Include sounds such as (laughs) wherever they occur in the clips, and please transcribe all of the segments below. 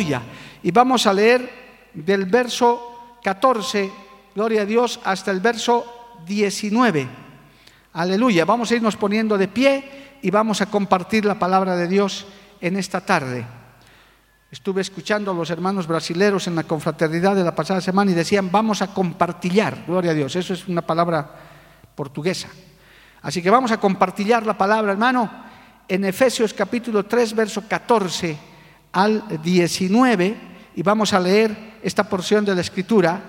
Y vamos a leer del verso 14, gloria a Dios, hasta el verso 19. Aleluya. Vamos a irnos poniendo de pie y vamos a compartir la palabra de Dios en esta tarde. Estuve escuchando a los hermanos brasileros en la confraternidad de la pasada semana y decían, vamos a compartillar, gloria a Dios, eso es una palabra portuguesa. Así que vamos a compartillar la palabra, hermano, en Efesios capítulo 3, verso 14 al 19, y vamos a leer esta porción de la Escritura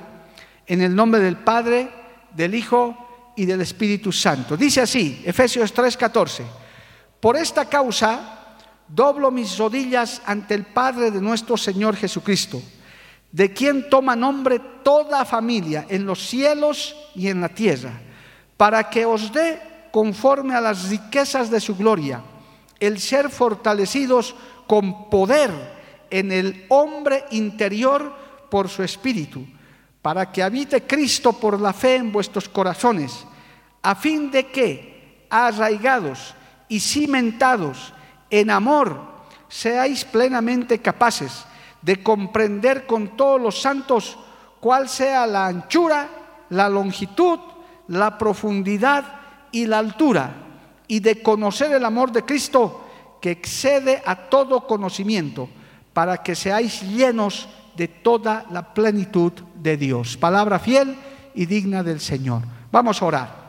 en el nombre del Padre, del Hijo y del Espíritu Santo. Dice así, Efesios 3, 14, por esta causa doblo mis rodillas ante el Padre de nuestro Señor Jesucristo, de quien toma nombre toda familia en los cielos y en la tierra, para que os dé conforme a las riquezas de su gloria, el ser fortalecidos con poder en el hombre interior por su espíritu, para que habite Cristo por la fe en vuestros corazones, a fin de que, arraigados y cimentados en amor, seáis plenamente capaces de comprender con todos los santos cuál sea la anchura, la longitud, la profundidad y la altura, y de conocer el amor de Cristo que excede a todo conocimiento, para que seáis llenos de toda la plenitud de Dios. Palabra fiel y digna del Señor. Vamos a orar.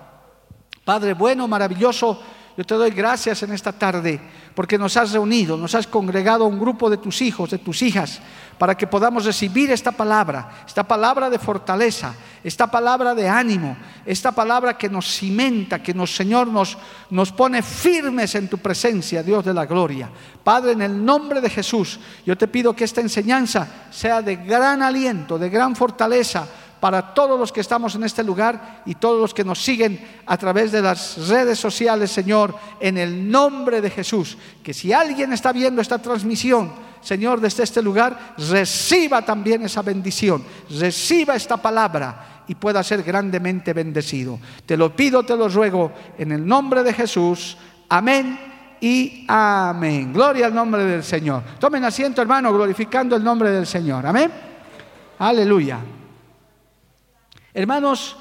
Padre bueno, maravilloso, yo te doy gracias en esta tarde porque nos has reunido, nos has congregado a un grupo de tus hijos, de tus hijas, para que podamos recibir esta palabra, esta palabra de fortaleza, esta palabra de ánimo, esta palabra que nos cimenta, que nos, Señor, nos, nos pone firmes en tu presencia, Dios de la gloria. Padre, en el nombre de Jesús, yo te pido que esta enseñanza sea de gran aliento, de gran fortaleza para todos los que estamos en este lugar y todos los que nos siguen a través de las redes sociales, Señor, en el nombre de Jesús. Que si alguien está viendo esta transmisión, Señor, desde este lugar, reciba también esa bendición, reciba esta palabra y pueda ser grandemente bendecido. Te lo pido, te lo ruego, en el nombre de Jesús. Amén y amén. Gloria al nombre del Señor. Tomen asiento, hermano, glorificando el nombre del Señor. Amén. Aleluya. Hermanos,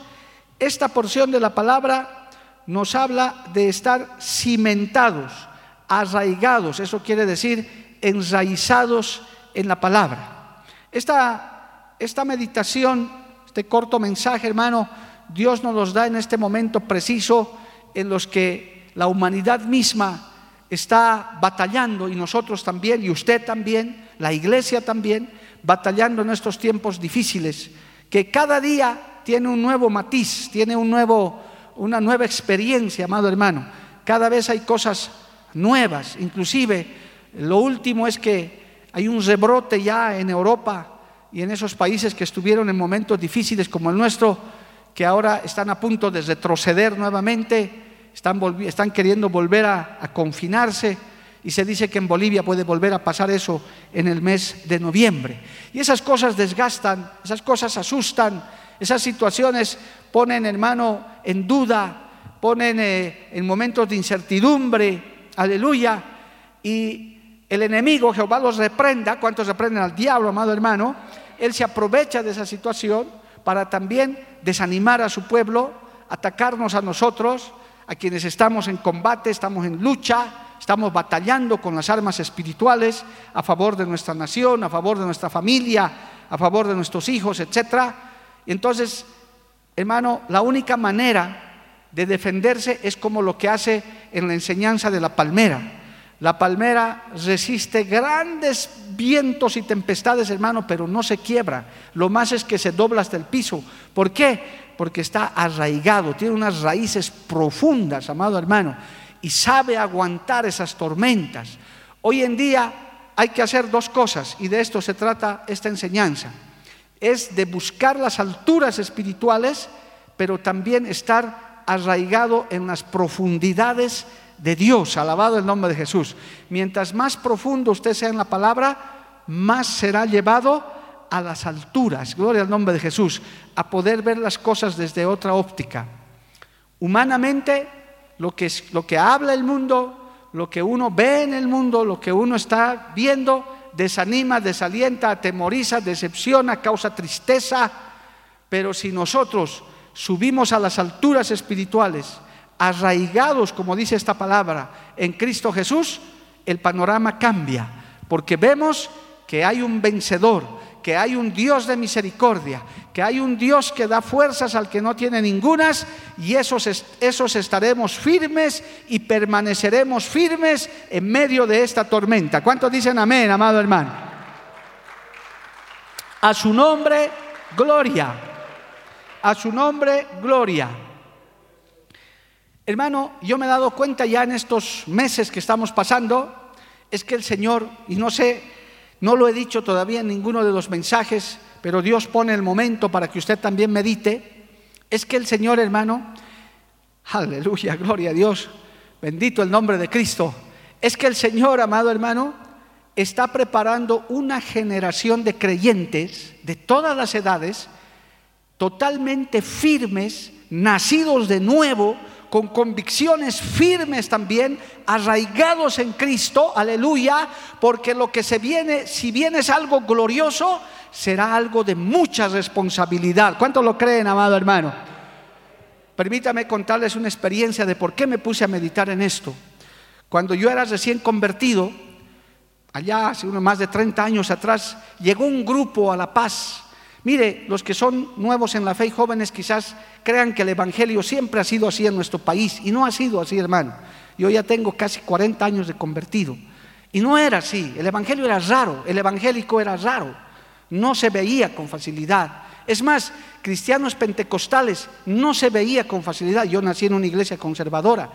esta porción de la palabra nos habla de estar cimentados, arraigados, eso quiere decir enraizados en la palabra. Esta, esta meditación, este corto mensaje, hermano, Dios nos los da en este momento preciso en los que la humanidad misma está batallando y nosotros también, y usted también, la iglesia también, batallando en estos tiempos difíciles, que cada día tiene un nuevo matiz, tiene un nuevo, una nueva experiencia, amado hermano. Cada vez hay cosas nuevas, inclusive lo último es que hay un rebrote ya en Europa y en esos países que estuvieron en momentos difíciles como el nuestro, que ahora están a punto de retroceder nuevamente, están, están queriendo volver a, confinarse y se dice que en Bolivia puede volver a pasar eso en el mes de noviembre. Y esas cosas desgastan, esas cosas asustan, esas situaciones ponen, hermano, en duda, ponen eh, en momentos de incertidumbre, aleluya, y el enemigo, Jehová los reprenda, ¿cuántos reprenden al diablo, amado hermano? Él se aprovecha de esa situación para también desanimar a su pueblo, atacarnos a nosotros, a quienes estamos en combate, estamos en lucha, estamos batallando con las armas espirituales a favor de nuestra nación, a favor de nuestra familia, a favor de nuestros hijos. Y entonces, hermano, la única manera de defenderse es como lo que hace en la enseñanza de la palmera. La palmera resiste grandes vientos y tempestades, hermano, pero no se quiebra. Lo más es que se dobla hasta el piso. ¿Por qué? Porque está arraigado, tiene unas raíces profundas, amado hermano, y sabe aguantar esas tormentas. Hoy en día hay que hacer dos cosas, y de esto se trata esta enseñanza. Es de buscar las alturas espirituales, pero también estar arraigado en las profundidades de Dios, alabado el nombre de Jesús. Mientras más profundo usted sea en la palabra, más será llevado a las alturas, gloria al nombre de Jesús, a poder ver las cosas desde otra óptica. Humanamente, lo que, lo que habla el mundo, lo que uno ve en el mundo, lo que uno está viendo, desanima, desalienta, atemoriza, decepciona, causa tristeza. Pero si nosotros subimos a las alturas espirituales, arraigados, como dice esta palabra, en Cristo Jesús, el panorama cambia, porque vemos que hay un vencedor, que hay un Dios de misericordia, que hay un Dios que da fuerzas al que no tiene ningunas, y esos, esos estaremos firmes y permaneceremos firmes en medio de esta tormenta. ¿Cuántos dicen amén, amado hermano? A su nombre, gloria. A su nombre, gloria. Hermano, yo me he dado cuenta ya en estos meses que estamos pasando, es que el Señor, y no sé, no lo he dicho todavía en ninguno de los mensajes, pero Dios pone el momento para que usted también medite, es que el Señor, hermano, aleluya, gloria a Dios, bendito el nombre de Cristo, es que el Señor, amado hermano, está preparando una generación de creyentes de todas las edades, totalmente firmes, nacidos de nuevo, con convicciones firmes también, arraigados en Cristo, aleluya, porque lo que se viene, si bien es algo glorioso, será algo de mucha responsabilidad. ¿Cuántos lo creen, amado hermano? Permítame contarles una experiencia de por qué me puse a meditar en esto. Cuando yo era recién convertido, allá hace unos más de 30 años atrás, llegó un grupo a La Paz Mire, los que son nuevos en la fe y jóvenes quizás crean que el Evangelio siempre ha sido así en nuestro país y no ha sido así, hermano. Yo ya tengo casi 40 años de convertido y no era así. El Evangelio era raro, el evangélico era raro, no se veía con facilidad. Es más, cristianos pentecostales no se veía con facilidad. Yo nací en una iglesia conservadora.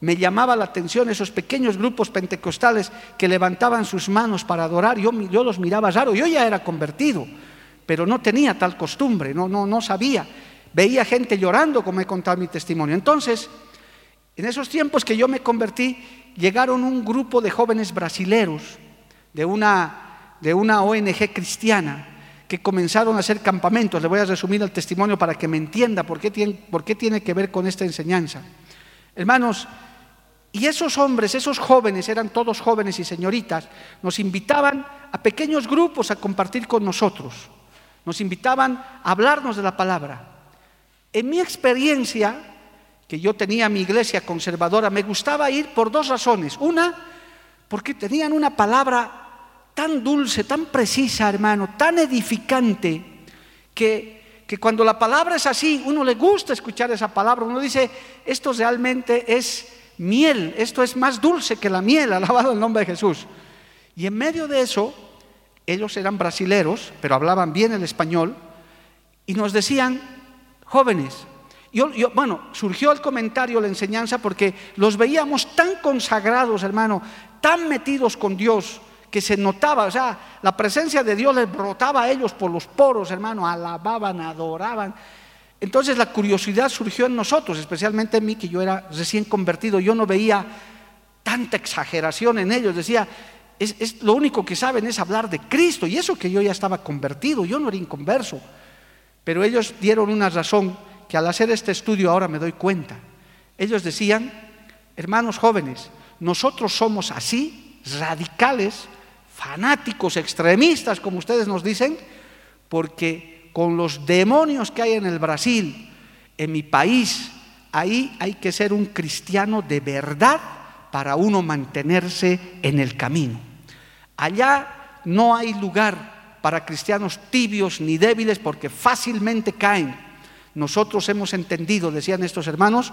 Me llamaba la atención esos pequeños grupos pentecostales que levantaban sus manos para adorar. Yo, yo los miraba raro. Yo ya era convertido pero no tenía tal costumbre, no, sabía. Veía gente llorando, como he contado mi testimonio. Entonces, en esos tiempos que yo me convertí, llegaron un grupo de jóvenes brasileros de una, ONG cristiana que comenzaron a hacer campamentos. Le voy a resumir el testimonio para que me entienda por qué tiene que ver con esta enseñanza. Hermanos, y esos hombres, esos jóvenes, eran todos jóvenes y señoritas, nos invitaban a pequeños grupos a compartir con nosotros. Nos invitaban a hablarnos de la palabra. En mi experiencia, que yo tenía mi iglesia conservadora, me gustaba ir por dos razones. Una, porque tenían una palabra tan dulce, tan precisa, hermano, tan edificante, que, que cuando la palabra es así, uno le gusta escuchar esa palabra, uno dice, esto realmente es miel, esto es más dulce que la miel, (laughs) alabado el nombre de Jesús. Y en medio de eso, ellos eran brasileros, pero hablaban bien el español, y nos decían, jóvenes, yo, bueno, surgió el comentario, la enseñanza, porque los veíamos tan consagrados, hermano, tan metidos con Dios, que se notaba, o sea, la presencia de Dios les brotaba a ellos por los poros, hermano, alababan, adoraban. Entonces la curiosidad surgió en nosotros, especialmente en mí, que yo era recién convertido, yo no veía tanta exageración en ellos, decía, es, lo único que saben es hablar de Cristo. Y eso que yo ya estaba convertido, yo no era inconverso. Pero ellos dieron una razón que al hacer este estudio ahora me doy cuenta. Ellos decían, hermanos jóvenes, nosotros somos así, radicales, fanáticos, extremistas, como ustedes nos dicen, porque con los demonios que hay en el Brasil, en mi país, ahí hay que ser un cristiano de verdad para uno mantenerse en el camino. Allá no hay lugar para cristianos tibios ni débiles porque fácilmente caen. Nosotros hemos entendido, decían estos hermanos,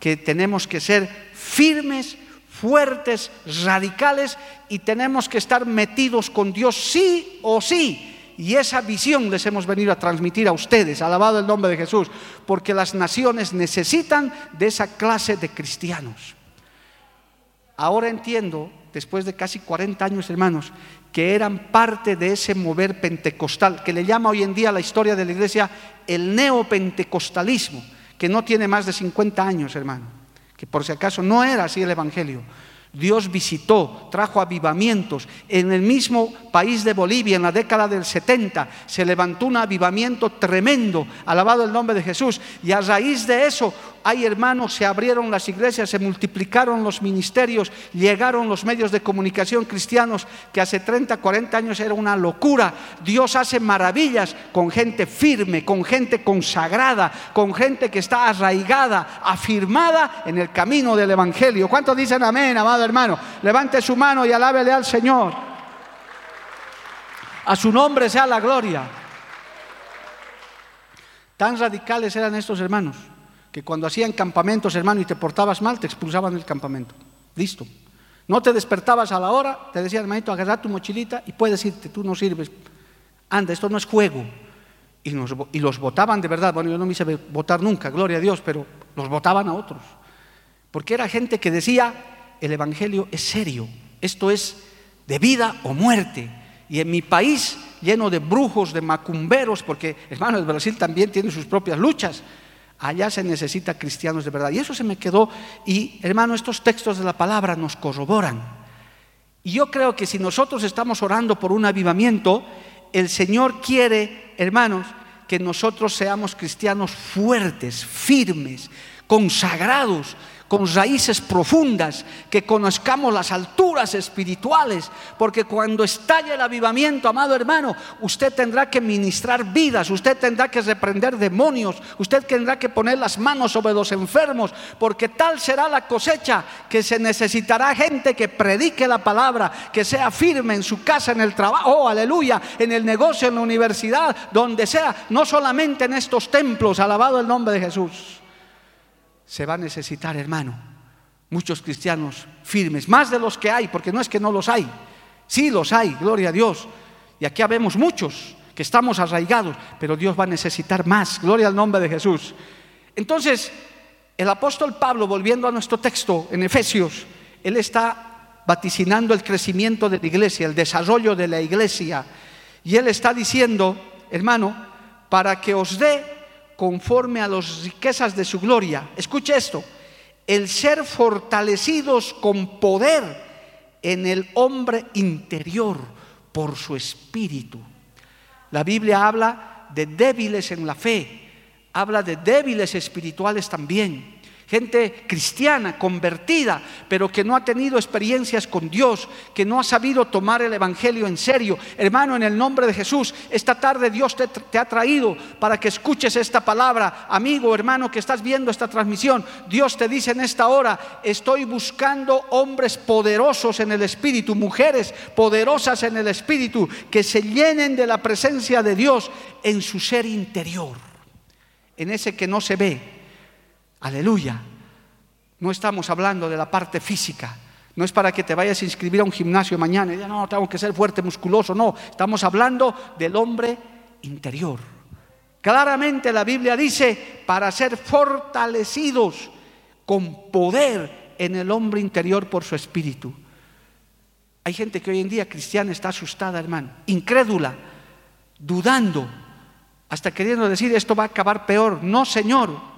que tenemos que ser firmes, fuertes, radicales y tenemos que estar metidos con Dios sí o sí. Y esa visión les hemos venido a transmitir a ustedes, alabado el nombre de Jesús, porque las naciones necesitan de esa clase de cristianos. Ahora entiendo, después de casi 40 años, hermanos, que eran parte de ese mover pentecostal, que le llama hoy en día la historia de la iglesia el neopentecostalismo, que no tiene más de 50 años, hermano, que por si acaso no era así el Evangelio. Dios visitó, trajo avivamientos. En el mismo país de Bolivia, en la década del 70, se levantó un avivamiento tremendo, alabado el nombre de Jesús. Y a raíz de eso hay hermanos, se abrieron las iglesias, se multiplicaron los ministerios, llegaron los medios de comunicación cristianos que hace 30, 40 años era una locura. Dios hace maravillas con gente firme, con gente consagrada, con gente que está arraigada, afirmada en el camino del Evangelio. ¿Cuántos dicen amén, amado hermano? Levante su mano y alábele al Señor. A su nombre sea la gloria. Tan radicales eran estos hermanos que cuando hacían campamentos, hermano, y te portabas mal, te expulsaban del campamento. Listo. No te despertabas a la hora, te decía, hermanito, agarra tu mochilita y puedes irte, tú no sirves. Anda, esto no es juego. Y, y los votaban de verdad. Bueno, yo no me hice votar nunca, gloria a Dios, pero los votaban a otros. Porque era gente que decía, el Evangelio es serio, esto es de vida o muerte. Y en mi país, lleno de brujos, de macumberos, porque hermano, el Brasil también tiene sus propias luchas, Allá se necesita cristianos de verdad. Y eso se me quedó. Y hermano, estos textos de la palabra nos corroboran. Y yo creo que si nosotros estamos orando por un avivamiento, el Señor quiere, hermanos, que nosotros seamos cristianos fuertes, firmes, consagrados, con raíces profundas, que conozcamos las alturas espirituales, porque cuando estalle el avivamiento, amado hermano, usted tendrá que ministrar vidas, usted tendrá que reprender demonios, usted tendrá que poner las manos sobre los enfermos, porque tal será la cosecha que se necesitará gente que predique la palabra, que sea firme en su casa, en el trabajo, oh, aleluya, en el negocio, en la universidad, donde sea, no solamente en estos templos, alabado el nombre de Jesús se va a necesitar, hermano, muchos cristianos firmes, más de los que hay, porque no es que no los hay, sí los hay, gloria a Dios. Y aquí habemos muchos que estamos arraigados, pero Dios va a necesitar más, gloria al nombre de Jesús. Entonces, el apóstol Pablo, volviendo a nuestro texto en Efesios, él está vaticinando el crecimiento de la iglesia, el desarrollo de la iglesia, y él está diciendo, hermano, para que os dé conforme a las riquezas de su gloria. Escuche esto, el ser fortalecidos con poder en el hombre interior por su espíritu. La Biblia habla de débiles en la fe, habla de débiles espirituales también gente cristiana, convertida, pero que no ha tenido experiencias con Dios, que no ha sabido tomar el Evangelio en serio. Hermano, en el nombre de Jesús, esta tarde Dios te, ha traído para que escuches esta palabra. Amigo, hermano, que estás viendo esta transmisión, Dios te dice en esta hora, estoy buscando hombres poderosos en el Espíritu, mujeres poderosas en el Espíritu, que se llenen de la presencia de Dios en su ser interior, en ese que no se ve Aleluya. No estamos hablando de la parte física. No es para que te vayas a inscribir a un gimnasio mañana y digas, no, tengo que ser fuerte, musculoso. No, estamos hablando del hombre interior. Claramente la Biblia dice, para ser fortalecidos con poder en el hombre interior por su espíritu. Hay gente que hoy en día cristiana está asustada, hermano, incrédula, dudando, hasta queriendo decir, esto va a acabar peor. No, Señor,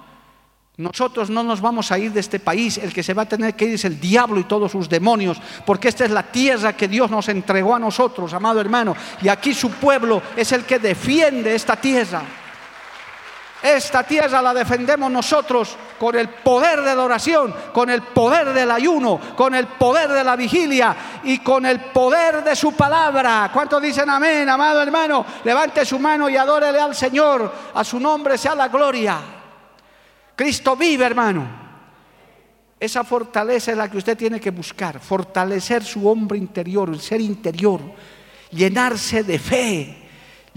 nosotros no nos vamos a ir de este país, el que se va a tener que ir es el diablo y todos sus demonios, porque esta es la tierra que Dios nos entregó a nosotros, amado hermano, y aquí su pueblo es el que defiende esta tierra. Esta tierra la defendemos nosotros con el poder de la oración, con el poder del ayuno, con el poder de la vigilia y con el poder de su palabra. ¿Cuántos dicen amén, amado hermano? Levante su mano y adórele al Señor. A su nombre sea la gloria. Cristo vive, hermano. Esa fortaleza es la que usted tiene que buscar, fortalecer su hombre interior, el ser interior, llenarse de fe,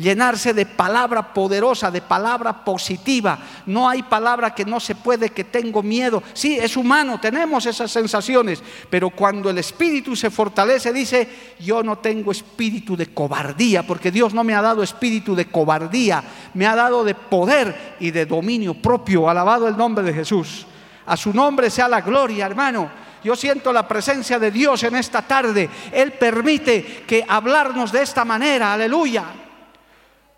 llenarse de palabra poderosa, de palabra positiva. No hay palabra que no se puede, que tengo miedo. Sí, es humano, tenemos esas sensaciones, pero cuando el espíritu se fortalece, dice, yo no tengo espíritu de cobardía, porque Dios no me ha dado espíritu de cobardía, me ha dado de poder y de dominio propio. Alabado el nombre de Jesús. A su nombre sea la gloria, hermano. Yo siento la presencia de Dios en esta tarde. Él permite que hablarnos de esta manera. Aleluya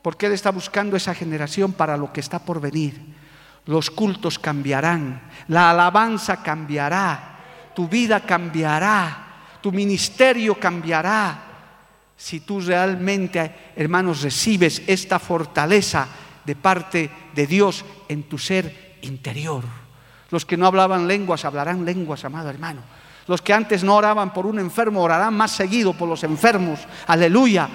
porque Él está buscando esa generación para lo que está por venir. Los cultos cambiarán, la alabanza cambiará, tu vida cambiará, tu ministerio cambiará. Si tú realmente, hermanos, recibes esta fortaleza de parte de Dios en tu ser interior. Los que no hablaban lenguas hablarán lenguas, amado hermano. Los que antes no oraban por un enfermo orarán más seguido por los enfermos. Aleluya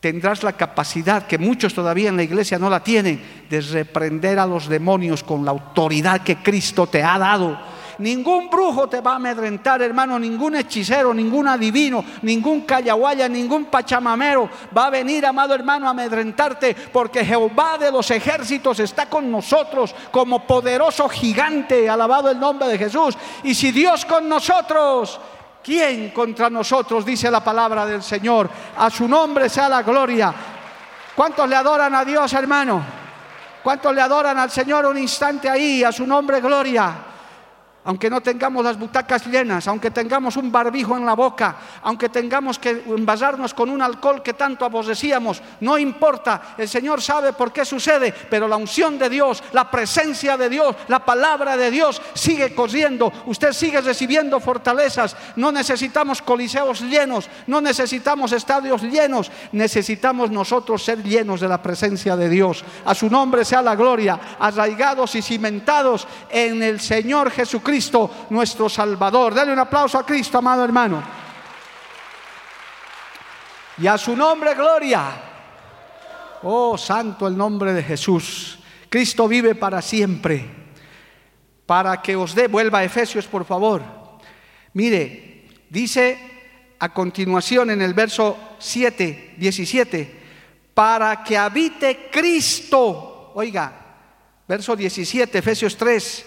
tendrás la capacidad, que muchos todavía en la iglesia no la tienen, de reprender a los demonios con la autoridad que Cristo te ha dado. Ningún brujo te va a amedrentar, hermano, ningún hechicero, ningún adivino, ningún callahuaya, ningún pachamamero va a venir, amado hermano, a amedrentarte, porque Jehová de los ejércitos está con nosotros como poderoso gigante, alabado el nombre de Jesús. Y si Dios con nosotros, ¿Quién contra nosotros? Dice la palabra del Señor. A su nombre sea la gloria. ¿Cuántos le adoran a Dios, hermano? ¿Cuántos le adoran al Señor un instante ahí? A su nombre, gloria aunque no tengamos las butacas llenas, aunque tengamos un barbijo en la boca, aunque tengamos que envasarnos con un alcohol que tanto aborrecíamos, no importa, el Señor sabe por qué sucede, pero la unción de Dios, la presencia de Dios, la palabra de Dios sigue corriendo, usted sigue recibiendo fortalezas, no necesitamos coliseos llenos, no necesitamos estadios llenos, necesitamos nosotros ser llenos de la presencia de Dios. A su nombre sea la gloria, arraigados y cimentados en el Señor Jesucristo Nuestro Salvador. Dale un aplauso a Cristo, amado hermano. Y a su nombre, gloria. Oh, santo el nombre de Jesús. Cristo vive para siempre. Para que os dé, vuelva a Efesios, por favor. Mire, dice a continuación en el verso 7, 17, para que habite Cristo. Oiga, verso 17, Efesios 3,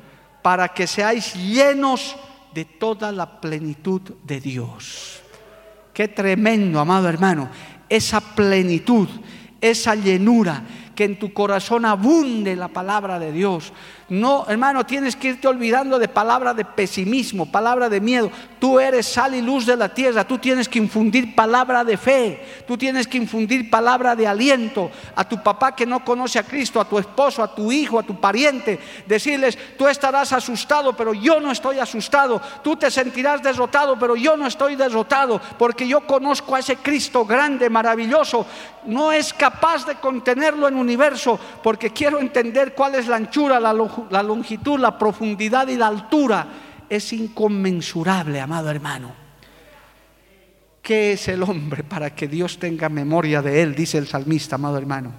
para que seáis llenos de toda la plenitud de Dios. Qué tremendo, amado hermano, esa plenitud, esa llenura, que en tu corazón abunde la palabra de Dios. No, hermano, tienes que irte olvidando de palabra de pesimismo, palabra de miedo. Tú eres sal y luz de la tierra. Tú tienes que infundir palabra de fe. Tú tienes que infundir palabra de aliento a tu papá que no conoce a Cristo, a tu esposo, a tu hijo, a tu pariente. Decirles, tú estarás asustado, pero yo no estoy asustado. Tú te sentirás derrotado, pero yo no estoy derrotado, porque yo conozco a ese Cristo grande, maravilloso. No es capaz de contenerlo en universo, porque quiero entender cuál es la anchura, la la longitud, la profundidad y la altura es inconmensurable, amado hermano. ¿Qué es el hombre para que Dios tenga memoria de él? Dice el salmista, amado hermano.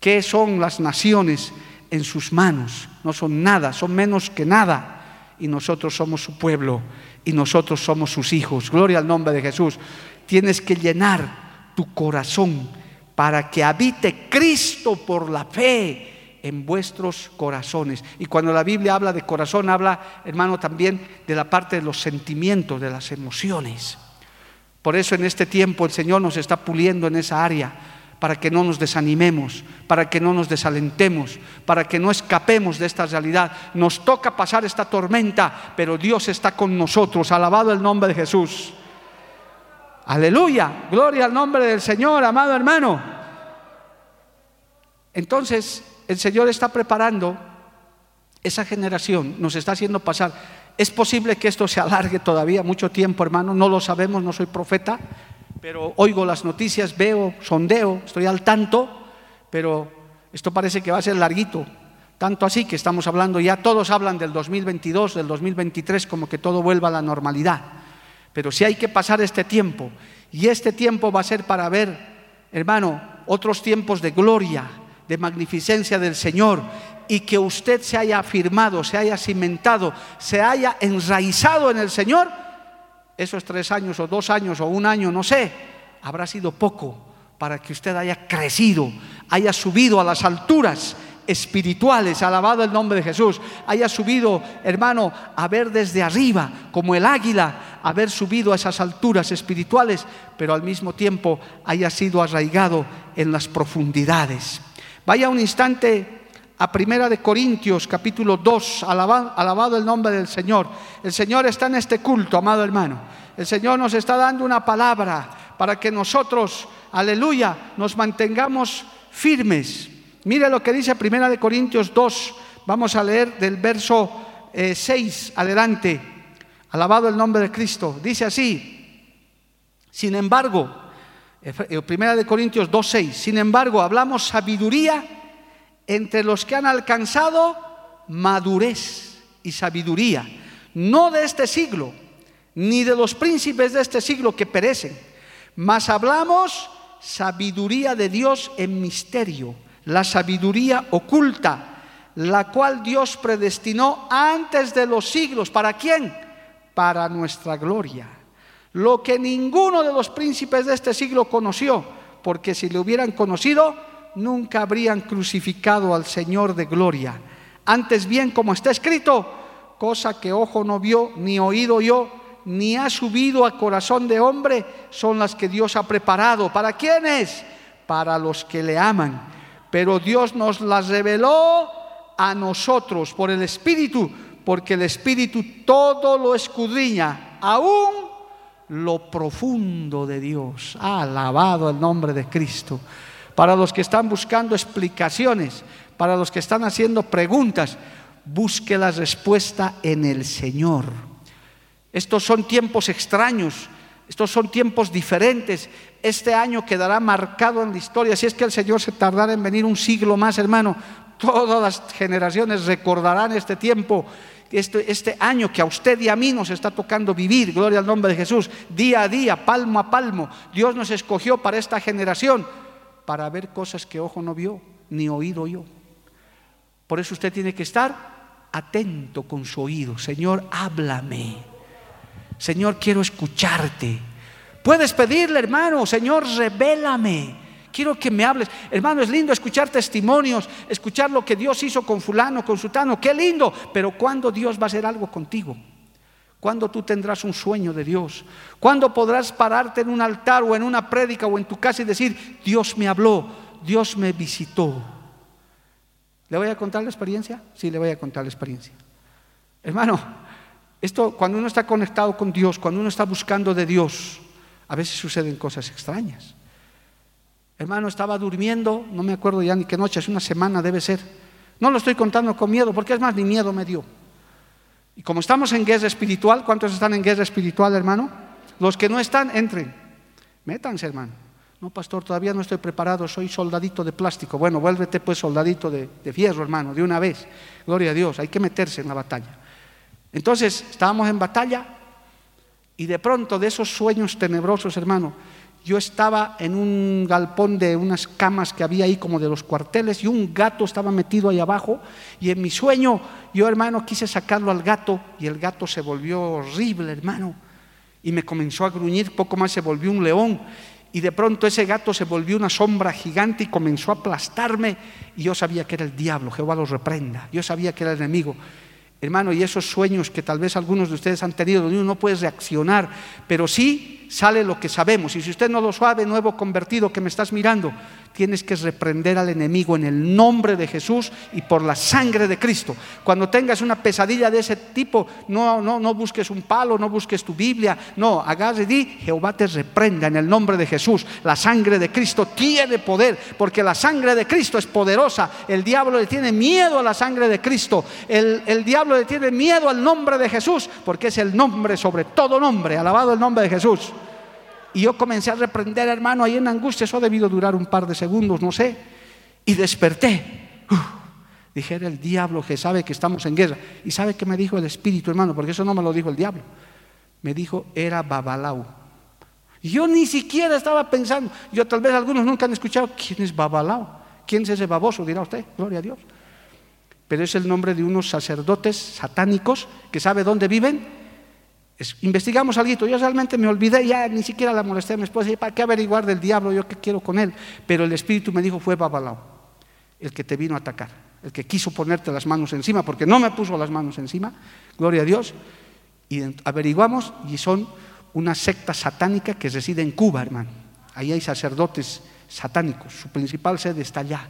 ¿Qué son las naciones en sus manos? No son nada, son menos que nada. Y nosotros somos su pueblo y nosotros somos sus hijos. Gloria al nombre de Jesús. Tienes que llenar tu corazón para que habite Cristo por la fe en vuestros corazones. Y cuando la Biblia habla de corazón, habla, hermano, también de la parte de los sentimientos, de las emociones. Por eso en este tiempo el Señor nos está puliendo en esa área, para que no nos desanimemos, para que no nos desalentemos, para que no escapemos de esta realidad. Nos toca pasar esta tormenta, pero Dios está con nosotros. Alabado el nombre de Jesús. Aleluya, gloria al nombre del Señor, amado hermano. Entonces, el Señor está preparando esa generación, nos está haciendo pasar. Es posible que esto se alargue todavía mucho tiempo, hermano, no lo sabemos, no soy profeta, pero oigo las noticias, veo, sondeo, estoy al tanto, pero esto parece que va a ser larguito. Tanto así que estamos hablando ya, todos hablan del 2022, del 2023, como que todo vuelva a la normalidad. Pero si hay que pasar este tiempo, y este tiempo va a ser para ver, hermano, otros tiempos de gloria, de magnificencia del Señor, y que usted se haya afirmado, se haya cimentado, se haya enraizado en el Señor, esos tres años o dos años o un año, no sé, habrá sido poco para que usted haya crecido, haya subido a las alturas espirituales, alabado el nombre de Jesús, haya subido, hermano, a ver desde arriba, como el águila, haber subido a esas alturas espirituales, pero al mismo tiempo haya sido arraigado en las profundidades. Vaya un instante a Primera de Corintios, capítulo 2, alabado, el nombre del Señor. El Señor está en este culto, amado hermano. El Señor nos está dando una palabra para que nosotros, aleluya, nos mantengamos firmes Mire lo que dice Primera de Corintios 2. Vamos a leer del verso 6 eh, adelante. Alabado el nombre de Cristo. Dice así. Sin embargo, Primera de Corintios 2:6. Sin embargo, hablamos sabiduría entre los que han alcanzado madurez y sabiduría, no de este siglo, ni de los príncipes de este siglo que perecen, mas hablamos sabiduría de Dios en misterio la sabiduría oculta, la cual Dios predestinó antes de los siglos. ¿Para quién? Para nuestra gloria. Lo que ninguno de los príncipes de este siglo conoció, porque si le hubieran conocido, nunca habrían crucificado al Señor de gloria. Antes bien, como está escrito, cosa que ojo no vio, ni oído yo, ni ha subido a corazón de hombre, son las que Dios ha preparado. ¿Para quiénes? Para los que le aman pero Dios nos las reveló a nosotros por el Espíritu, porque el Espíritu todo lo escudriña, aún lo profundo de Dios. alabado el nombre de Cristo. Para los que están buscando explicaciones, para los que están haciendo preguntas, busque la respuesta en el Señor. Estos son tiempos extraños, estos son tiempos diferentes. Este año quedará marcado en la historia. Si es que el Señor se tardará en venir un siglo más, hermano, todas las generaciones recordarán este tiempo, este, este año que a usted y a mí nos está tocando vivir. Gloria al nombre de Jesús. Día a día, palmo a palmo. Dios nos escogió para esta generación, para ver cosas que ojo no vio, ni oído yo. Por eso usted tiene que estar atento con su oído. Señor, háblame. Señor, quiero escucharte. Puedes pedirle, hermano, Señor, revélame. Quiero que me hables. Hermano, es lindo escuchar testimonios, escuchar lo que Dios hizo con fulano, con sultano. Qué lindo. Pero ¿cuándo Dios va a hacer algo contigo? ¿Cuándo tú tendrás un sueño de Dios? ¿Cuándo podrás pararte en un altar o en una prédica o en tu casa y decir, Dios me habló, Dios me visitó? ¿Le voy a contar la experiencia? Sí, le voy a contar la experiencia. Hermano, esto, cuando uno está conectado con Dios, cuando uno está buscando de Dios, a veces suceden cosas extrañas. Hermano, estaba durmiendo, no me acuerdo ya ni qué noche, es una semana debe ser. No lo estoy contando con miedo, porque es más, ni miedo me dio. Y como estamos en guerra espiritual, ¿cuántos están en guerra espiritual, hermano? Los que no están, entren. Métanse, hermano. No, pastor, todavía no estoy preparado, soy soldadito de plástico. Bueno, vuélvete pues soldadito de, de fierro, hermano, de una vez. Gloria a Dios, hay que meterse en la batalla. Entonces estábamos en batalla y de pronto de esos sueños tenebrosos, hermano, yo estaba en un galpón de unas camas que había ahí como de los cuarteles y un gato estaba metido ahí abajo. Y en mi sueño yo, hermano, quise sacarlo al gato y el gato se volvió horrible, hermano, y me comenzó a gruñir, poco más se volvió un león. Y de pronto ese gato se volvió una sombra gigante y comenzó a aplastarme. Y yo sabía que era el diablo, Jehová lo reprenda, yo sabía que era el enemigo. Hermano, y esos sueños que tal vez algunos de ustedes han tenido, uno no puede reaccionar, pero sí sale lo que sabemos. Y si usted no lo sabe, nuevo convertido que me estás mirando, tienes que reprender al enemigo en el nombre de Jesús y por la sangre de Cristo. Cuando tengas una pesadilla de ese tipo, no, no, no busques un palo, no busques tu Biblia, no, hagas y di, Jehová te reprenda en el nombre de Jesús. La sangre de Cristo tiene poder, porque la sangre de Cristo es poderosa. El diablo le tiene miedo a la sangre de Cristo. El, el diablo le tiene miedo al nombre de Jesús, porque es el nombre sobre todo nombre. Alabado el nombre de Jesús. Y yo comencé a reprender, hermano, ahí en angustia, eso ha debido durar un par de segundos, no sé. Y desperté. dije, era el diablo que sabe que estamos en guerra. ¿Y sabe qué me dijo el Espíritu, hermano? Porque eso no me lo dijo el diablo. Me dijo, era Babalao. Yo ni siquiera estaba pensando. Yo tal vez algunos nunca han escuchado, ¿quién es Babalao? ¿Quién es ese baboso? Dirá usted, gloria a Dios. Pero es el nombre de unos sacerdotes satánicos que sabe dónde viven investigamos algo, yo realmente me olvidé, ya ni siquiera la molesté a mi esposa, ¿para qué averiguar del diablo yo qué quiero con él? Pero el Espíritu me dijo, fue Babalao, el que te vino a atacar, el que quiso ponerte las manos encima, porque no me puso las manos encima, gloria a Dios, y averiguamos y son una secta satánica que reside en Cuba, hermano. Ahí hay sacerdotes satánicos, su principal sede está allá.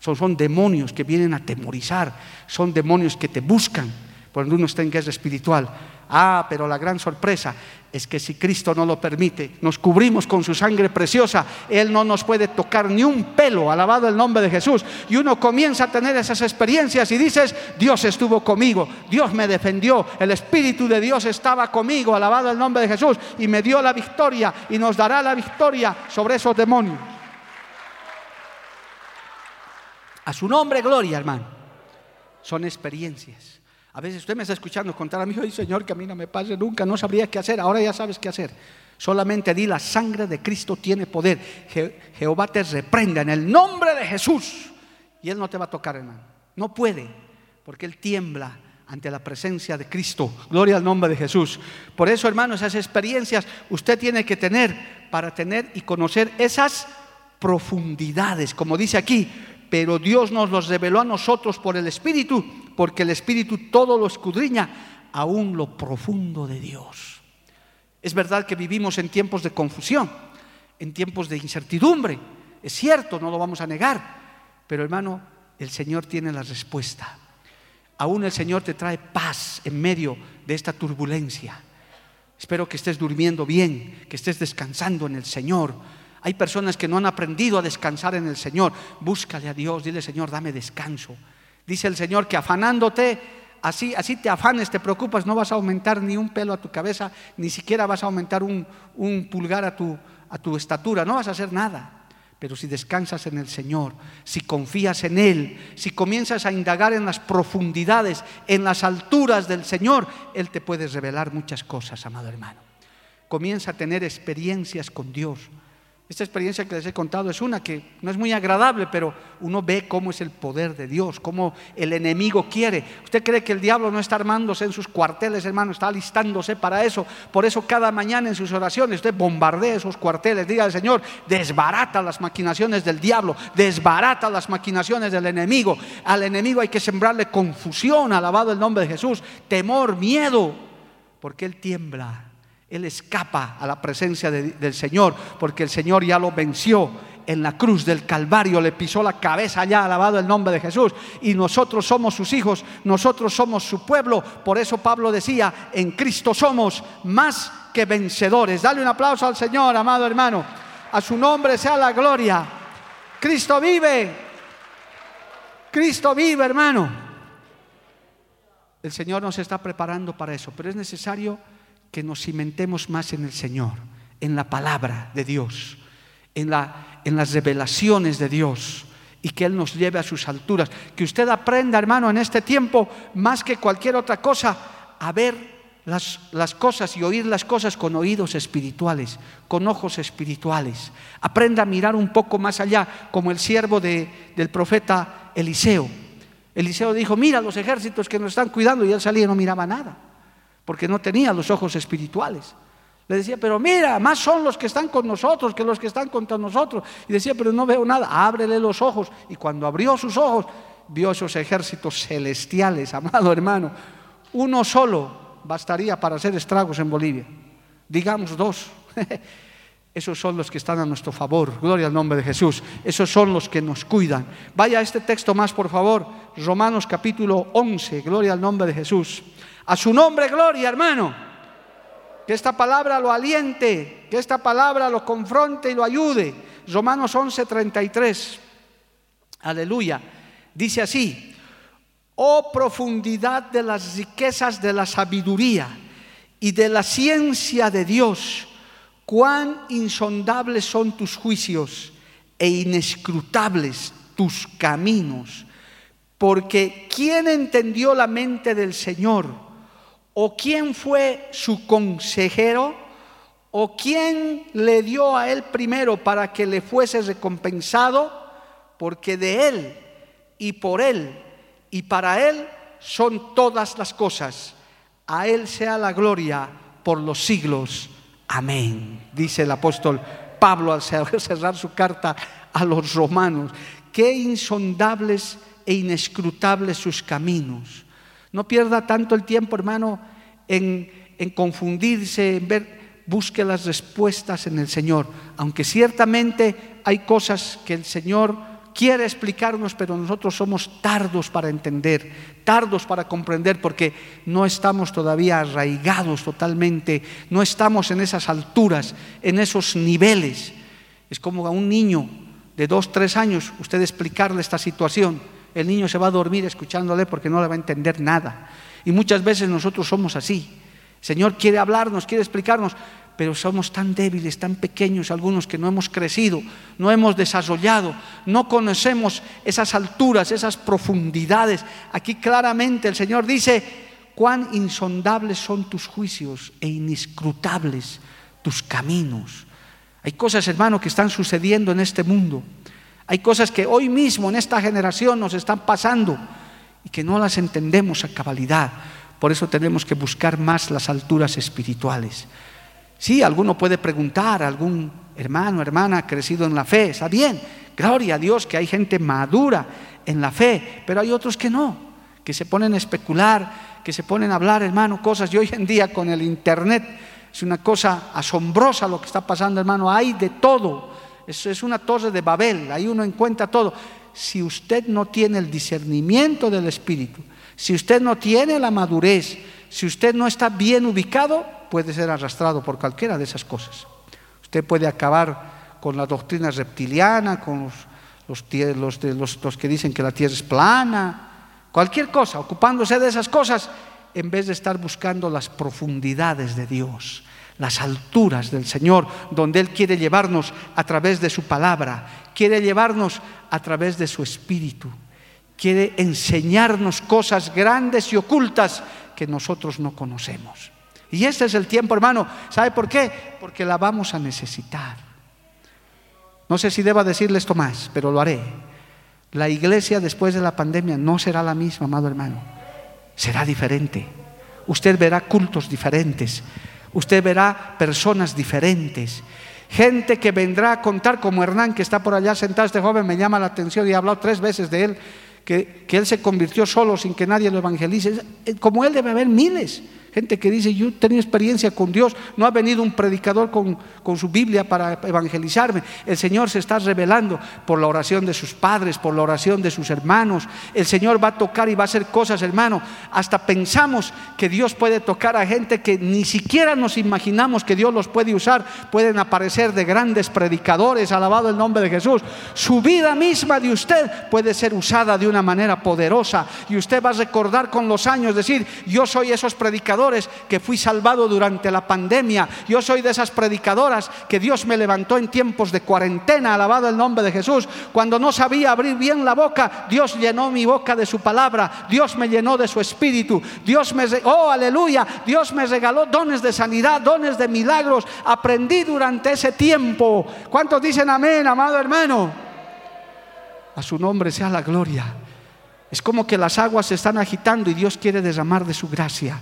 Son, son demonios que vienen a temorizar, son demonios que te buscan cuando uno está en guerra espiritual. Ah, pero la gran sorpresa es que si Cristo no lo permite, nos cubrimos con su sangre preciosa, Él no nos puede tocar ni un pelo, alabado el nombre de Jesús. Y uno comienza a tener esas experiencias y dices, Dios estuvo conmigo, Dios me defendió, el Espíritu de Dios estaba conmigo, alabado el nombre de Jesús, y me dio la victoria y nos dará la victoria sobre esos demonios. A su nombre, gloria, hermano. Son experiencias. A veces usted me está escuchando contar a mi hijo, y Señor, que a mí no me pase nunca, no sabría qué hacer, ahora ya sabes qué hacer. Solamente di la sangre de Cristo tiene poder. Jehová te reprenda en el nombre de Jesús. Y Él no te va a tocar, hermano. No puede, porque Él tiembla ante la presencia de Cristo. Gloria al nombre de Jesús. Por eso, hermano, esas experiencias usted tiene que tener para tener y conocer esas profundidades, como dice aquí, pero Dios nos los reveló a nosotros por el Espíritu, porque el Espíritu todo lo escudriña, aún lo profundo de Dios. Es verdad que vivimos en tiempos de confusión, en tiempos de incertidumbre, es cierto, no lo vamos a negar, pero hermano, el Señor tiene la respuesta. Aún el Señor te trae paz en medio de esta turbulencia. Espero que estés durmiendo bien, que estés descansando en el Señor hay personas que no han aprendido a descansar en el Señor. Búscale a Dios, dile Señor, dame descanso. Dice el Señor que afanándote, así, así te afanes, te preocupas, no vas a aumentar ni un pelo a tu cabeza, ni siquiera vas a aumentar un, pulgar a tu, a tu estatura, no vas a hacer nada. Pero si descansas en el Señor, si confías en Él, si comienzas a indagar en las profundidades, en las alturas del Señor, Él te puede revelar muchas cosas, amado hermano. Comienza a tener experiencias con Dios. Esta experiencia que les he contado es una que no es muy agradable, pero uno ve cómo es el poder de Dios, cómo el enemigo quiere. ¿Usted cree que el diablo no está armándose en sus cuarteles, hermano? Está alistándose para eso. Por eso cada mañana en sus oraciones usted bombardea esos cuarteles. Diga al Señor, desbarata las maquinaciones del diablo, desbarata las maquinaciones del enemigo. Al enemigo hay que sembrarle confusión, alabado el nombre de Jesús, temor, miedo, porque él tiembla él escapa a la presencia del Señor porque el Señor ya lo venció en la cruz del Calvario, le pisó la cabeza allá, alabado el nombre de Jesús. Y nosotros somos sus hijos, nosotros somos su pueblo. Por eso Pablo decía, en Cristo somos más que vencedores. Dale un aplauso al Señor, amado hermano. A su nombre sea la gloria. Cristo vive. Cristo vive, hermano. El Señor nos está preparando para eso, pero es necesario que nos cimentemos más en el Señor, en la palabra de Dios, en, la, en las revelaciones de Dios y que Él nos lleve a sus alturas. Que usted aprenda, hermano, en este tiempo, más que cualquier otra cosa, a ver las, las, cosas y oír las cosas con oídos espirituales, con ojos espirituales. Aprenda a mirar un poco más allá, como el siervo de, del profeta Eliseo. Eliseo dijo, mira los ejércitos que nos están cuidando y él salía y no miraba nada porque no tenía los ojos espirituales. Le decía, pero mira, más son los que están con nosotros que los que están contra nosotros. Y decía, pero no veo nada, ábrele los ojos. Y cuando abrió sus ojos, vio esos ejércitos celestiales, (laughs) amado hermano. Uno solo bastaría para hacer estragos en Bolivia. Digamos dos. (laughs) Esos son los que están a nuestro favor. Gloria al nombre de Jesús. Esos son los que nos cuidan. Vaya a este texto más, por favor. Romanos capítulo 11. Gloria al nombre de Jesús. A su nombre, gloria, hermano. Que esta palabra lo aliente, que esta palabra lo confronte y lo ayude. Romanos 11:33. Aleluya. Dice así, oh profundidad de las riquezas de la sabiduría y de la ciencia de Dios, cuán insondables son tus juicios e inescrutables tus caminos. Porque ¿quién entendió la mente del Señor? ¿O quién fue su consejero? ¿O quién le dio a él primero para que le fuese recompensado? Porque de él y por él y para él son todas las cosas. A él sea la gloria por los siglos. Amén. Dice el apóstol Pablo al (laughs) cerrar su carta a los romanos. Qué insondables e inescrutables sus caminos. No pierda tanto el tiempo, hermano, en, en confundirse, en ver busque las respuestas en el Señor, aunque ciertamente hay cosas que el Señor quiere explicarnos, pero nosotros somos tardos para entender, tardos para comprender, porque no estamos todavía arraigados totalmente, no estamos en esas alturas, en esos niveles. Es como a un niño de dos, tres años, usted explicarle esta situación, el niño se va a dormir escuchándole porque no le va a entender nada. Y muchas veces nosotros somos así. El Señor quiere hablarnos, quiere explicarnos, pero somos tan débiles, tan pequeños algunos que no hemos crecido, no hemos desarrollado, no conocemos esas alturas, esas profundidades. Aquí claramente el Señor dice, cuán insondables son tus juicios e inescrutables tus caminos. Hay cosas, hermano, que están sucediendo en este mundo. Hay cosas que hoy mismo en esta generación nos están pasando y que no las entendemos a cabalidad. Por eso tenemos que buscar más las alturas espirituales. Sí, alguno puede preguntar, algún hermano, hermana crecido en la fe, está bien, gloria a Dios que hay gente madura en la fe, pero hay otros que no, que se ponen a especular, que se ponen a hablar, hermano, cosas. Y hoy en día con el Internet es una cosa asombrosa lo que está pasando, hermano, hay de todo. Eso es una torre de Babel, ahí uno encuentra todo. Si usted no tiene el discernimiento del Espíritu, si usted no tiene la madurez, si usted no está bien ubicado, puede ser arrastrado por cualquiera de esas cosas. Usted puede acabar con la doctrina reptiliana, con los, los, que dicen que la tierra es plana, cualquier cosa, ocupándose de esas cosas, en vez de estar buscando las profundidades de Dios, las alturas del Señor, donde Él quiere llevarnos a través de su palabra, quiere llevarnos a través de su espíritu, quiere enseñarnos cosas grandes y ocultas que nosotros no conocemos. Y este es el tiempo, hermano. ¿Sabe por qué? Porque la vamos a necesitar. No sé si deba decirle esto más, pero lo haré. La iglesia después de la pandemia no será la misma, amado hermano. Será diferente. Usted verá cultos diferentes. Usted verá personas diferentes. Gente que vendrá a contar como Hernán, que está por allá sentado, este joven me llama la atención y he hablado tres veces de él, que, que él se convirtió solo sin que nadie lo evangelice. Como él debe haber miles. Gente que dice, yo tenía experiencia con Dios, no ha venido un predicador con, con, su Biblia para evangelizarme. El Señor se está revelando por la oración de sus padres, por la oración de sus hermanos. El Señor va a tocar y va a hacer cosas, hermano. Hasta pensamos que Dios puede tocar a gente que ni siquiera nos imaginamos que Dios los puede usar. Pueden aparecer de grandes predicadores, alabado el nombre de Jesús. Su vida misma de usted puede ser usada de una manera poderosa y usted va a recordar con los años, decir, yo soy esos predicadores que fui salvado durante la pandemia. Yo soy de esas predicadoras que Dios me levantó en tiempos de cuarentena, alabado el nombre de Jesús. Cuando no sabía abrir bien la boca, Dios llenó mi boca de su palabra, Dios me llenó de su espíritu, Dios me, oh aleluya, Dios me regaló dones de sanidad, dones de milagros. Aprendí durante ese tiempo. ¿Cuántos dicen amén, amado hermano? A su nombre sea la gloria. Es como que las aguas se están agitando y Dios quiere derramar de su gracia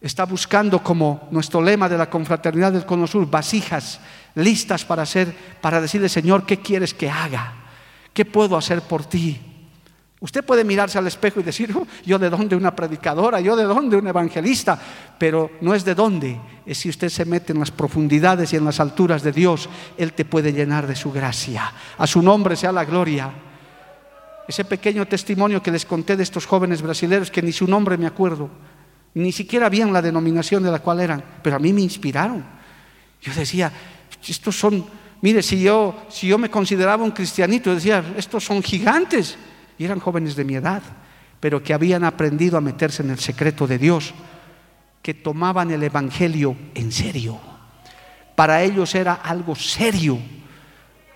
está buscando como nuestro lema de la confraternidad del Cono Sur, vasijas listas para hacer, para decirle, Señor, ¿qué quieres que haga? ¿Qué puedo hacer por ti? Usted puede mirarse al espejo y decir, yo de dónde una predicadora, yo de dónde un evangelista, pero no es de dónde, es si usted se mete en las profundidades y en las alturas de Dios, Él te puede llenar de su gracia. A su nombre sea la gloria. Ese pequeño testimonio que les conté de estos jóvenes brasileños, que ni su nombre me acuerdo, ni siquiera bien la denominación de la cual eran, pero a mí me inspiraron. Yo decía, estos son, mire, si yo, si yo me consideraba un cristianito, decía, estos son gigantes. Y eran jóvenes de mi edad, pero que habían aprendido a meterse en el secreto de Dios, que tomaban el Evangelio en serio. Para ellos era algo serio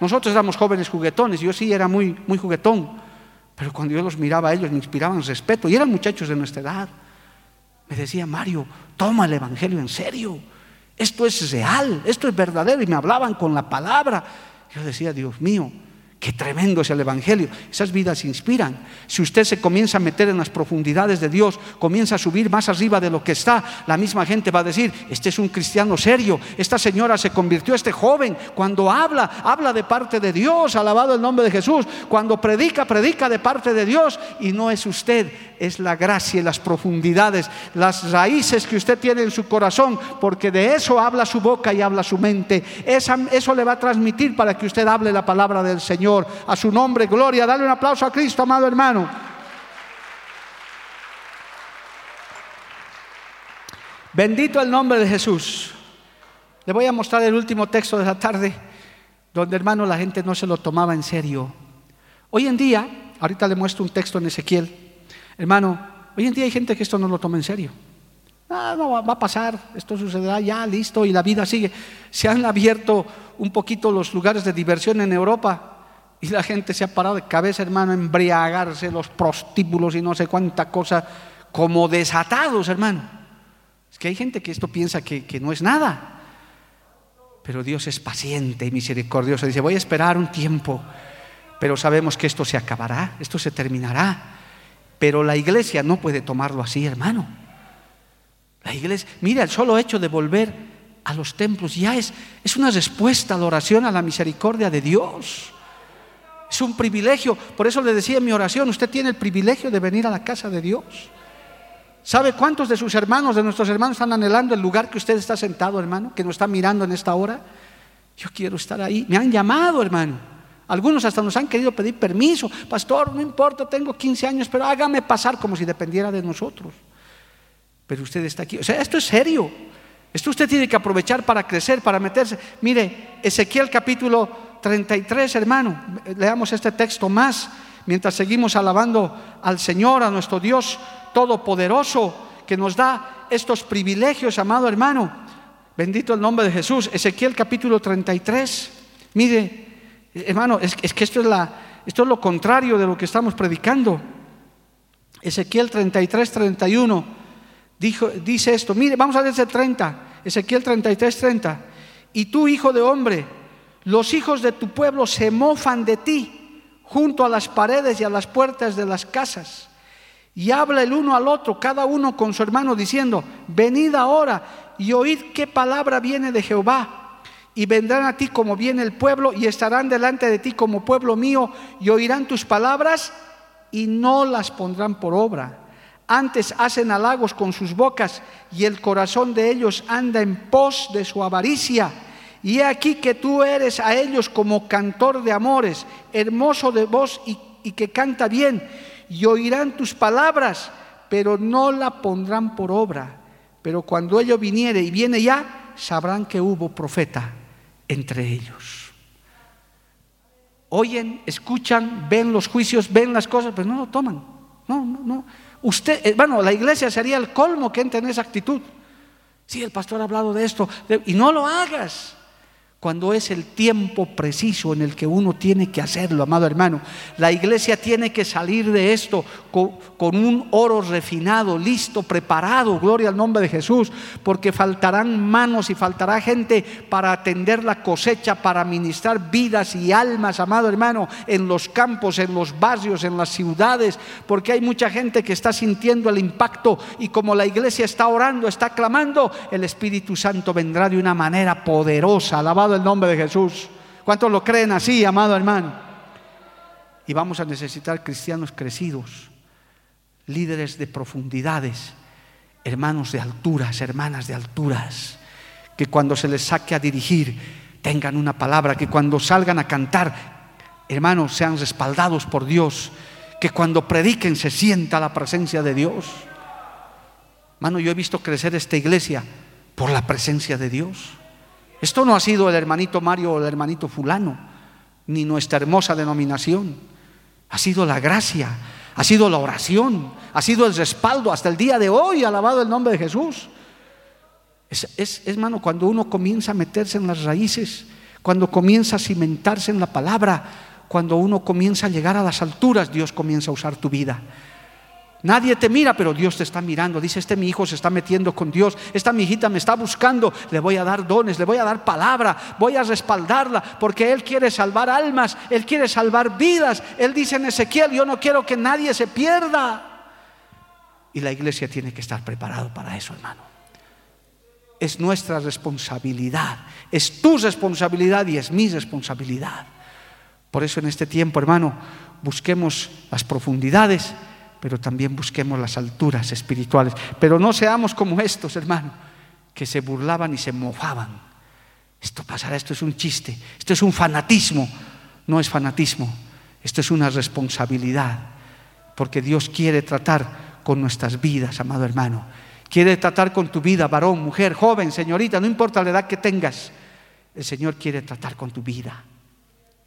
Nosotros éramos jóvenes juguetones, yo sí era muy, muy juguetón, pero cuando yo los miraba a ellos me inspiraban respeto y eran muchachos de nuestra edad. Me decía, Mario, toma el Evangelio en serio, esto es real, esto es verdadero y me hablaban con la palabra. Yo decía, Dios mío, Qué tremendo es el Evangelio. Esas vidas inspiran. Si usted se comienza a meter en las profundidades de Dios, comienza a subir más arriba de lo que está, la misma gente va a decir, este es un cristiano serio, esta señora se convirtió, este joven, cuando habla, habla de parte de Dios, alabado el nombre de Jesús, cuando predica, predica de parte de Dios y no es usted, es la gracia y las profundidades, las raíces que usted tiene en su corazón, porque de eso habla su boca y habla su mente. eso le va a transmitir para que usted hable la palabra del Señor. A su nombre, gloria. Dale un aplauso a Cristo, amado hermano. Bendito el nombre de Jesús. Le voy a mostrar el último texto de la tarde, donde hermano la gente no se lo tomaba en serio. Hoy en día, ahorita le muestro un texto en Ezequiel, hermano, hoy en día hay gente que esto no lo toma en serio. Ah, no, va a pasar, esto sucederá ya, listo, y la vida sigue. Se han abierto un poquito los lugares de diversión en Europa. Y la gente se ha parado de cabeza, hermano, embriagarse, los prostíbulos y no sé cuánta cosa, como desatados, hermano. Es que hay gente que esto piensa que, que no es nada. Pero Dios es paciente y misericordioso. Dice, voy a esperar un tiempo, pero sabemos que esto se acabará, esto se terminará. Pero la iglesia no puede tomarlo así, hermano. La iglesia, mira, el solo hecho de volver a los templos ya es, es una respuesta a la oración, a la misericordia de Dios. Es un privilegio. Por eso le decía en mi oración, usted tiene el privilegio de venir a la casa de Dios. ¿Sabe cuántos de sus hermanos, de nuestros hermanos, están anhelando el lugar que usted está sentado, hermano? Que nos está mirando en esta hora. Yo quiero estar ahí. Me han llamado, hermano. Algunos hasta nos han querido pedir permiso. Pastor, no importa, tengo 15 años, pero hágame pasar como si dependiera de nosotros. Pero usted está aquí. O sea, esto es serio. Esto usted tiene que aprovechar para crecer, para meterse. Mire, Ezequiel capítulo 33, hermano. Leamos este texto más mientras seguimos alabando al Señor, a nuestro Dios Todopoderoso, que nos da estos privilegios, amado hermano. Bendito el nombre de Jesús. Ezequiel capítulo 33. Mire, hermano, es, que esto es, la, esto es lo contrario de lo que estamos predicando. Ezequiel 33, 31. Dijo, dice esto. Mire, vamos a ver ese 30. Ezequiel 33, 30. Y tú, hijo de hombre, los hijos de tu pueblo se mofan de ti junto a las paredes y a las puertas de las casas. Y habla el uno al otro, cada uno con su hermano, diciendo, venid ahora y oíd qué palabra viene de Jehová. Y vendrán a ti como viene el pueblo y estarán delante de ti como pueblo mío y oirán tus palabras y no las pondrán por obra. Antes hacen halagos con sus bocas y el corazón de ellos anda en pos de su avaricia y aquí que tú eres a ellos como cantor de amores, hermoso de voz y, que canta bien, y oirán tus palabras, pero no la pondrán por obra. Pero cuando ello viniere y viene ya, sabrán que hubo profeta entre ellos. Oyen, escuchan, ven los juicios, ven las cosas, pero no lo toman. No, no, no. Usted, eh, bueno, la iglesia sería el colmo que entre en esa actitud. Sí, el pastor ha hablado de esto, y no lo hagas cuando es el tiempo preciso en el que uno tiene que hacerlo, amado hermano. La iglesia tiene que salir de esto con, un oro refinado, listo, preparado, gloria al nombre de Jesús, porque faltarán manos y faltará gente para atender la cosecha, para ministrar vidas y almas, amado hermano, en los campos, en los barrios, en las ciudades, porque hay mucha gente que está sintiendo el impacto y como la iglesia está orando, está clamando, el Espíritu Santo vendrá de una manera poderosa, alabado el nombre de Jesús. ¿Cuántos lo creen así, amado hermano? Y vamos a necesitar cristianos crecidos, líderes de profundidades, hermanos de alturas, hermanas de alturas, que cuando se les saque a dirigir tengan una palabra, que cuando salgan a cantar, hermanos, sean respaldados por Dios, que cuando prediquen se sienta la presencia de Dios. Hermano, yo he visto crecer esta iglesia por la presencia de Dios. Esto no ha sido el hermanito Mario o el hermanito fulano, ni nuestra hermosa denominación. Ha sido la gracia, ha sido la oración, ha sido el respaldo hasta el día de hoy, alabado el nombre de Jesús. Es, es, hermano, cuando uno comienza a meterse en las raíces, cuando comienza a cimentarse en la palabra, cuando uno comienza a llegar a las alturas, Dios comienza a usar tu vida. Nadie te mira, pero Dios te está mirando. Dice, este mi hijo se está metiendo con Dios, esta mi hijita me está buscando, le voy a dar dones, le voy a dar palabra, voy a respaldarla, porque Él quiere salvar almas, Él quiere salvar vidas. Él dice en Ezequiel, yo no quiero que nadie se pierda. Y la iglesia tiene que estar preparado para eso, hermano. Es nuestra responsabilidad, es tu responsabilidad y es mi responsabilidad. Por eso en este tiempo, hermano, busquemos las profundidades pero también busquemos las alturas espirituales. Pero no seamos como estos, hermano, que se burlaban y se mofaban. Esto pasará, esto es un chiste, esto es un fanatismo. No es fanatismo, esto es una responsabilidad, porque Dios quiere tratar con nuestras vidas, amado hermano. Quiere tratar con tu vida, varón, mujer, joven, señorita, no importa la edad que tengas. El Señor quiere tratar con tu vida.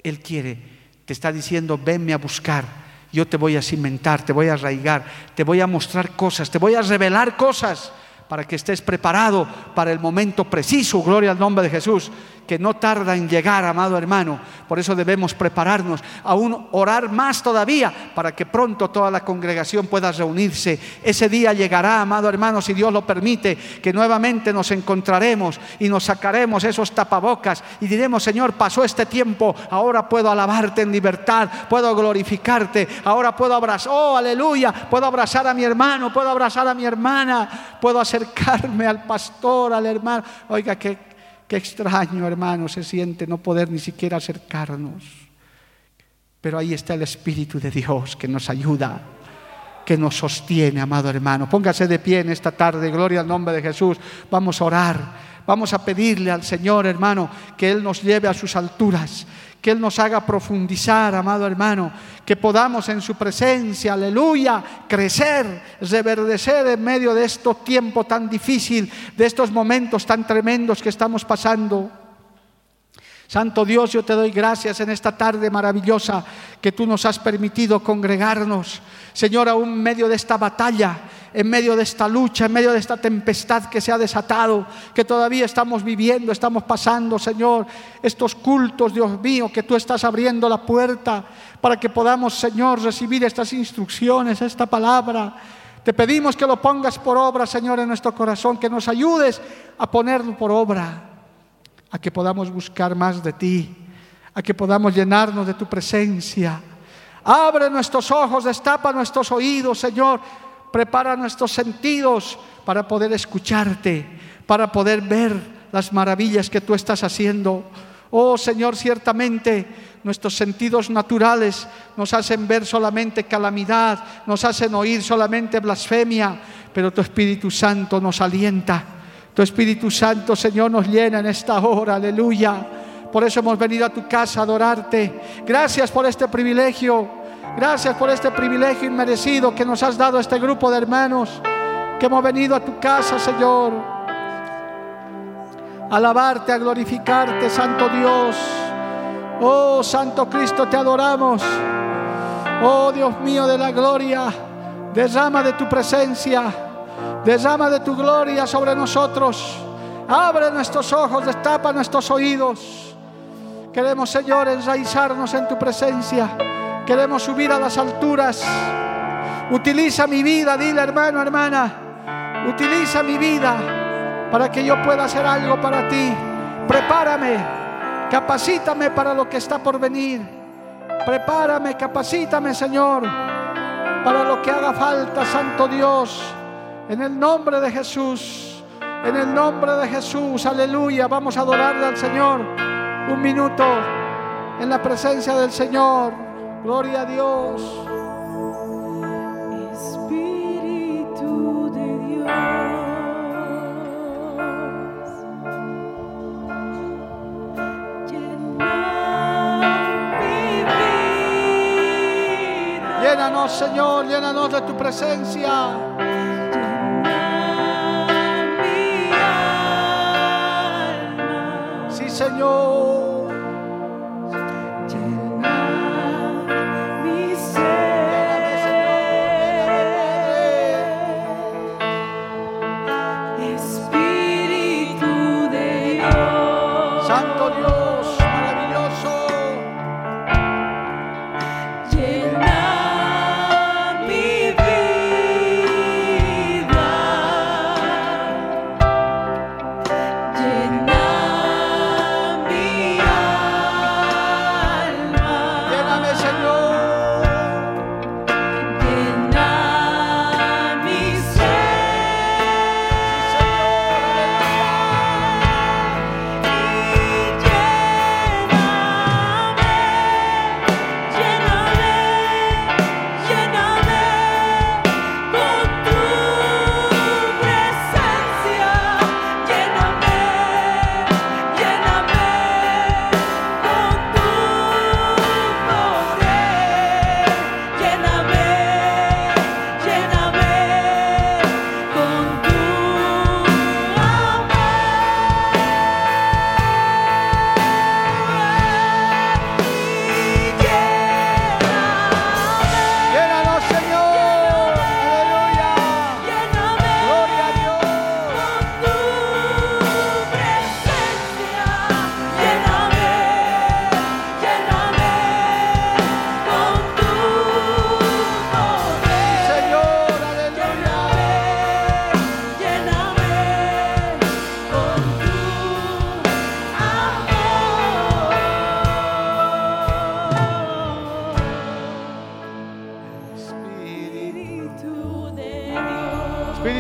Él quiere, te está diciendo, venme a buscar yo te voy a cimentar, te voy a arraigar, te voy a mostrar cosas, te voy a revelar cosas para que estés preparado para el momento preciso, gloria al nombre de Jesús, que no tarda en llegar, amado hermano. Por eso debemos prepararnos, aún orar más todavía, para que pronto toda la congregación pueda reunirse. Ese día llegará, amado hermano, si Dios lo permite, que nuevamente nos encontraremos y nos sacaremos esos tapabocas y diremos, Señor, pasó este tiempo, ahora puedo alabarte en libertad, puedo glorificarte, ahora puedo abrazar, oh, aleluya, puedo abrazar a mi hermano, puedo abrazar a mi hermana, puedo acercarme al pastor, al hermano. Oiga, que Qué extraño, hermano, se siente no poder ni siquiera acercarnos. Pero ahí está el Espíritu de Dios que nos ayuda, que nos sostiene, amado hermano. Póngase de pie en esta tarde, gloria al nombre de Jesús. Vamos a orar, vamos a pedirle al Señor, hermano, que Él nos lleve a sus alturas, que Él nos haga profundizar, amado hermano, que podamos en su presencia, aleluya, crecer, reverdecer en medio de este tiempo tan difícil, de estos momentos tan tremendos que estamos pasando. Santo Dios, yo te doy gracias en esta tarde maravillosa que tú nos has permitido congregarnos. Señor, aún en medio de esta batalla, en medio de esta lucha, en medio de esta tempestad que se ha desatado, que todavía estamos viviendo, estamos pasando, Señor, estos cultos, Dios mío, que tú estás abriendo la puerta para que podamos, Señor, recibir estas instrucciones, esta palabra. Te pedimos que lo pongas por obra, Señor, en nuestro corazón, que nos ayudes a ponerlo por obra a que podamos buscar más de ti, a que podamos llenarnos de tu presencia. Abre nuestros ojos, destapa nuestros oídos, Señor. Prepara nuestros sentidos para poder escucharte, para poder ver las maravillas que tú estás haciendo. Oh Señor, ciertamente nuestros sentidos naturales nos hacen ver solamente calamidad, nos hacen oír solamente blasfemia, pero tu Espíritu Santo nos alienta tu Espíritu Santo, Señor, nos llena en esta hora, aleluya. Por eso hemos venido a tu casa a adorarte. Gracias por este privilegio. Gracias por este privilegio inmerecido que nos has dado este grupo de hermanos que hemos venido a tu casa, Señor. A alabarte, a glorificarte, Santo Dios. Oh, Santo Cristo, te adoramos. Oh, Dios mío de la gloria, derrama de tu presencia. Derrama de tu gloria sobre nosotros. Abre nuestros ojos, destapa nuestros oídos. Queremos, Señor, enraizarnos en tu presencia. Queremos subir a las alturas. Utiliza mi vida, dile hermano, hermana. Utiliza mi vida para que yo pueda hacer algo para ti. Prepárame, capacítame para lo que está por venir. Prepárame, capacítame, Señor, para lo que haga falta, Santo Dios. En el nombre de Jesús, en el nombre de Jesús, aleluya. Vamos a adorarle al Señor un minuto en la presencia del Señor. Gloria a Dios. Espíritu de Dios. Llena mi vida. Llénanos, Señor, llénanos de tu presencia. Señor.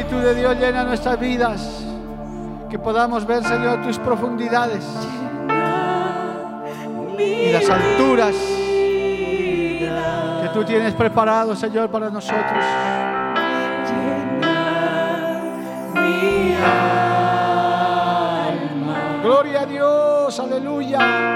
Espíritu de Dios llena nuestras vidas. Que podamos ver, Señor, tus profundidades y las alturas que tú tienes preparado, Señor, para nosotros. Gloria a Dios, aleluya.